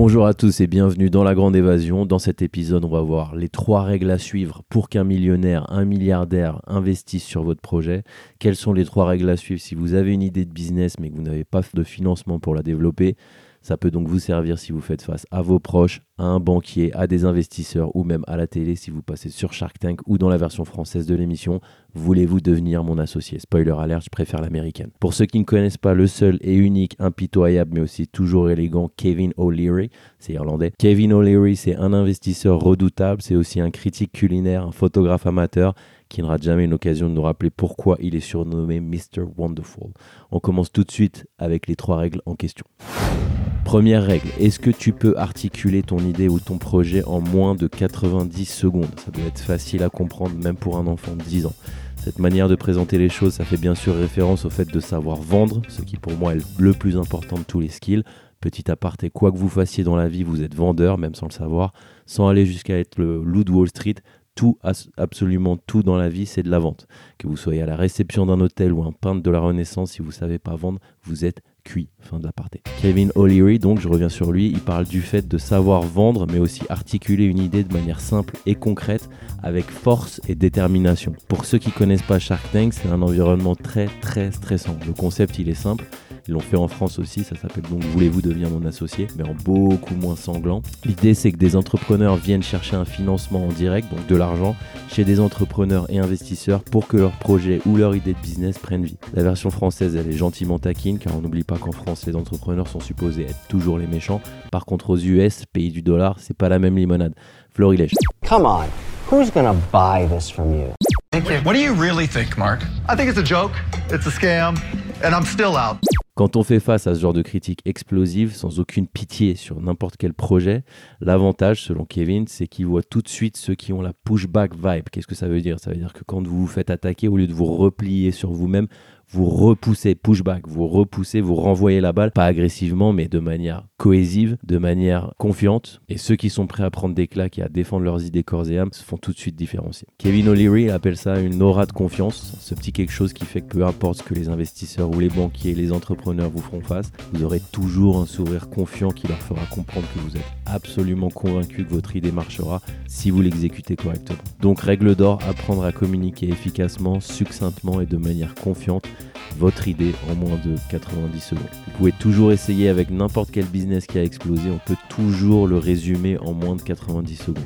Bonjour à tous et bienvenue dans la Grande Évasion. Dans cet épisode, on va voir les trois règles à suivre pour qu'un millionnaire, un milliardaire investisse sur votre projet. Quelles sont les trois règles à suivre si vous avez une idée de business mais que vous n'avez pas de financement pour la développer? Ça peut donc vous servir si vous faites face à vos proches, à un banquier, à des investisseurs ou même à la télé si vous passez sur Shark Tank ou dans la version française de l'émission. Voulez-vous devenir mon associé? Spoiler alert, je préfère l'américaine. Pour ceux qui ne connaissent pas le seul et unique, impitoyable mais aussi toujours élégant Kevin O'Leary, c'est irlandais. Kevin O'Leary, c'est un investisseur redoutable, c'est aussi un critique culinaire, un photographe amateur qui rate jamais une occasion de nous rappeler pourquoi il est surnommé Mr. Wonderful. On commence tout de suite avec les trois règles en question. Première règle, est-ce que tu peux articuler ton idée ou ton projet en moins de 90 secondes? Ça doit être facile à comprendre même pour un enfant de 10 ans. Cette manière de présenter les choses, ça fait bien sûr référence au fait de savoir vendre, ce qui pour moi est le plus important de tous les skills. Petit aparté, quoi que vous fassiez dans la vie, vous êtes vendeur, même sans le savoir, sans aller jusqu'à être le loup de Wall Street. Tout, absolument tout dans la vie, c'est de la vente. Que vous soyez à la réception d'un hôtel ou un peintre de la Renaissance, si vous ne savez pas vendre, vous êtes cuit. Fin de l'aparté. Kevin O'Leary, donc je reviens sur lui, il parle du fait de savoir vendre, mais aussi articuler une idée de manière simple et concrète, avec force et détermination. Pour ceux qui connaissent pas Shark Tank, c'est un environnement très très stressant. Le concept, il est simple. Ils l'ont fait en France aussi, ça s'appelle donc Voulez-vous devenir mon associé, mais en beaucoup moins sanglant. L'idée c'est que des entrepreneurs viennent chercher un financement en direct, donc de l'argent, chez des entrepreneurs et investisseurs pour que leur projet ou leur idée de business prenne vie. La version française elle est gentiment taquine car on n'oublie pas qu'en France les entrepreneurs sont supposés être toujours les méchants. Par contre aux US, pays du dollar, c'est pas la même limonade. Florilège. Come on, who's gonna buy this from you? What do you really think, Mark? I think it's a joke, it's a scam, and I'm still out. Quand on fait face à ce genre de critique explosive, sans aucune pitié sur n'importe quel projet, l'avantage, selon Kevin, c'est qu'il voit tout de suite ceux qui ont la pushback vibe. Qu'est-ce que ça veut dire? Ça veut dire que quand vous vous faites attaquer, au lieu de vous replier sur vous-même, vous repoussez, pushback, vous repoussez, vous renvoyez la balle, pas agressivement, mais de manière cohésive, de manière confiante. Et ceux qui sont prêts à prendre des claques et à défendre leurs idées corps et âme se font tout de suite différencier. Kevin O'Leary appelle ça une aura de confiance, ce petit quelque chose qui fait que peu importe ce que les investisseurs ou les banquiers, les entrepreneurs vous feront face, vous aurez toujours un sourire confiant qui leur fera comprendre que vous êtes absolument convaincu que votre idée marchera si vous l'exécutez correctement. Donc règle d'or, apprendre à communiquer efficacement, succinctement et de manière confiante votre idée en moins de 90 secondes. Vous pouvez toujours essayer avec n'importe quel business qui a explosé, on peut toujours le résumer en moins de 90 secondes.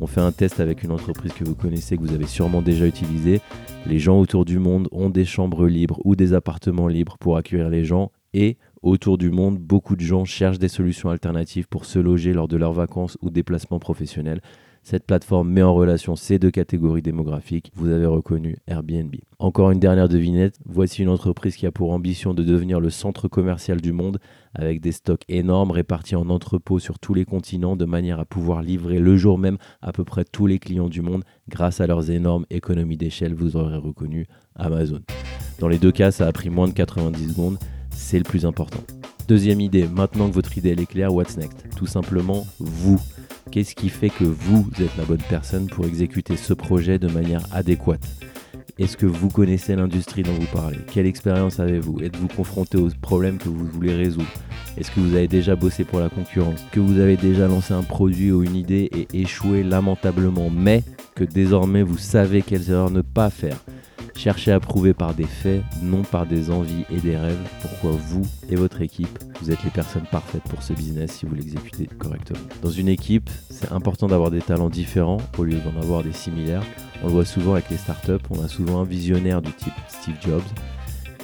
On fait un test avec une entreprise que vous connaissez, que vous avez sûrement déjà utilisé. Les gens autour du monde ont des chambres libres ou des appartements libres pour accueillir les gens et autour du monde, beaucoup de gens cherchent des solutions alternatives pour se loger lors de leurs vacances ou déplacements professionnels. Cette plateforme met en relation ces deux catégories démographiques. Vous avez reconnu Airbnb. Encore une dernière devinette. Voici une entreprise qui a pour ambition de devenir le centre commercial du monde avec des stocks énormes répartis en entrepôts sur tous les continents de manière à pouvoir livrer le jour même à peu près tous les clients du monde grâce à leurs énormes économies d'échelle. Vous aurez reconnu Amazon. Dans les deux cas, ça a pris moins de 90 secondes. C'est le plus important. Deuxième idée, maintenant que votre idée est claire, what's next? Tout simplement, vous. Qu'est-ce qui fait que vous êtes la bonne personne pour exécuter ce projet de manière adéquate? Est-ce que vous connaissez l'industrie dont vous parlez? Quelle expérience avez-vous? Êtes-vous confronté aux problèmes que vous voulez résoudre? Est-ce que vous avez déjà bossé pour la concurrence? Que vous avez déjà lancé un produit ou une idée et échoué lamentablement, mais que désormais vous savez quelles erreurs ne pas faire? Cherchez à prouver par des faits, non par des envies et des rêves, pourquoi vous et votre équipe, vous êtes les personnes parfaites pour ce business si vous l'exécutez correctement. Dans une équipe, c'est important d'avoir des talents différents au lieu d'en avoir des similaires. On le voit souvent avec les startups, on a souvent un visionnaire du type Steve Jobs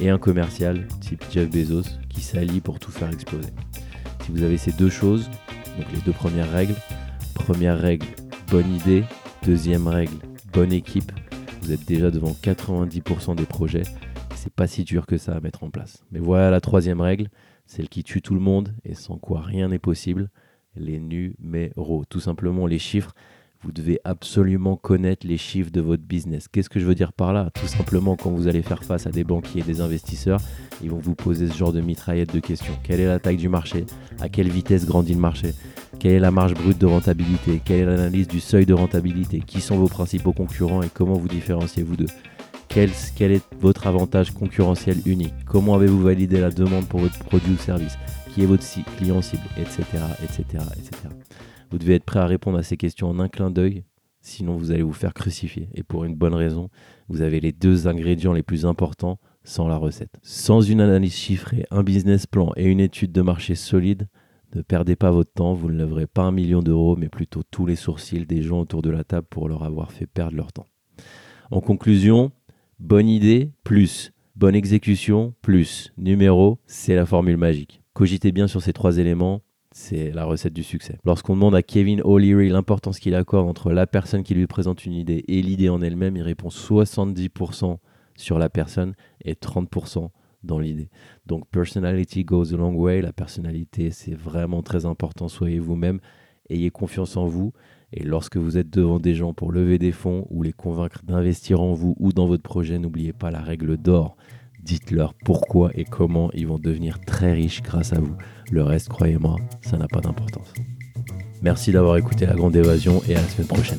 et un commercial type Jeff Bezos qui s'allie pour tout faire exploser. Si vous avez ces deux choses, donc les deux premières règles, première règle, bonne idée, deuxième règle, bonne équipe, vous êtes déjà devant 90% des projets. C'est pas si dur que ça à mettre en place. Mais voilà la troisième règle, celle qui tue tout le monde et sans quoi rien n'est possible, les numéros. Tout simplement les chiffres. Vous devez absolument connaître les chiffres de votre business. Qu'est-ce que je veux dire par là? Tout simplement, quand vous allez faire face à des banquiers et des investisseurs, ils vont vous poser ce genre de mitraillette de questions. Quelle est la taille du marché? À quelle vitesse grandit le marché? Quelle est la marge brute de rentabilité? Quelle est l'analyse du seuil de rentabilité? Qui sont vos principaux concurrents et comment vous différenciez-vous d'eux? Quel, est votre avantage concurrentiel unique? Comment avez-vous validé la demande pour votre produit ou service? Qui est votre client cible, etc., etc., etc. Vous devez être prêt à répondre à ces questions en un clin d'œil, sinon vous allez vous faire crucifier. Et pour une bonne raison, vous avez les deux ingrédients les plus importants sans la recette. Sans une analyse chiffrée, un business plan et une étude de marché solide, ne perdez pas votre temps, vous ne lèverez pas un million d'euros, mais plutôt tous les sourcils des gens autour de la table pour leur avoir fait perdre leur temps. En conclusion, bonne idée plus bonne exécution plus numéro, c'est la formule magique. Cogitez bien sur ces trois éléments, c'est la recette du succès. Lorsqu'on demande à Kevin O'Leary l'importance qu'il accorde entre la personne qui lui présente une idée et l'idée en elle-même, il répond 70% sur la personne et 30% dans l'idée. Donc personality goes a long way, la personnalité c'est vraiment très important, soyez vous-même, ayez confiance en vous et lorsque vous êtes devant des gens pour lever des fonds ou les convaincre d'investir en vous ou dans votre projet, n'oubliez pas la règle d'or. Dites-leur pourquoi et comment ils vont devenir très riches grâce à vous. Le reste, croyez-moi, ça n'a pas d'importance. Merci d'avoir écouté La Grande Évasion et à la semaine prochaine.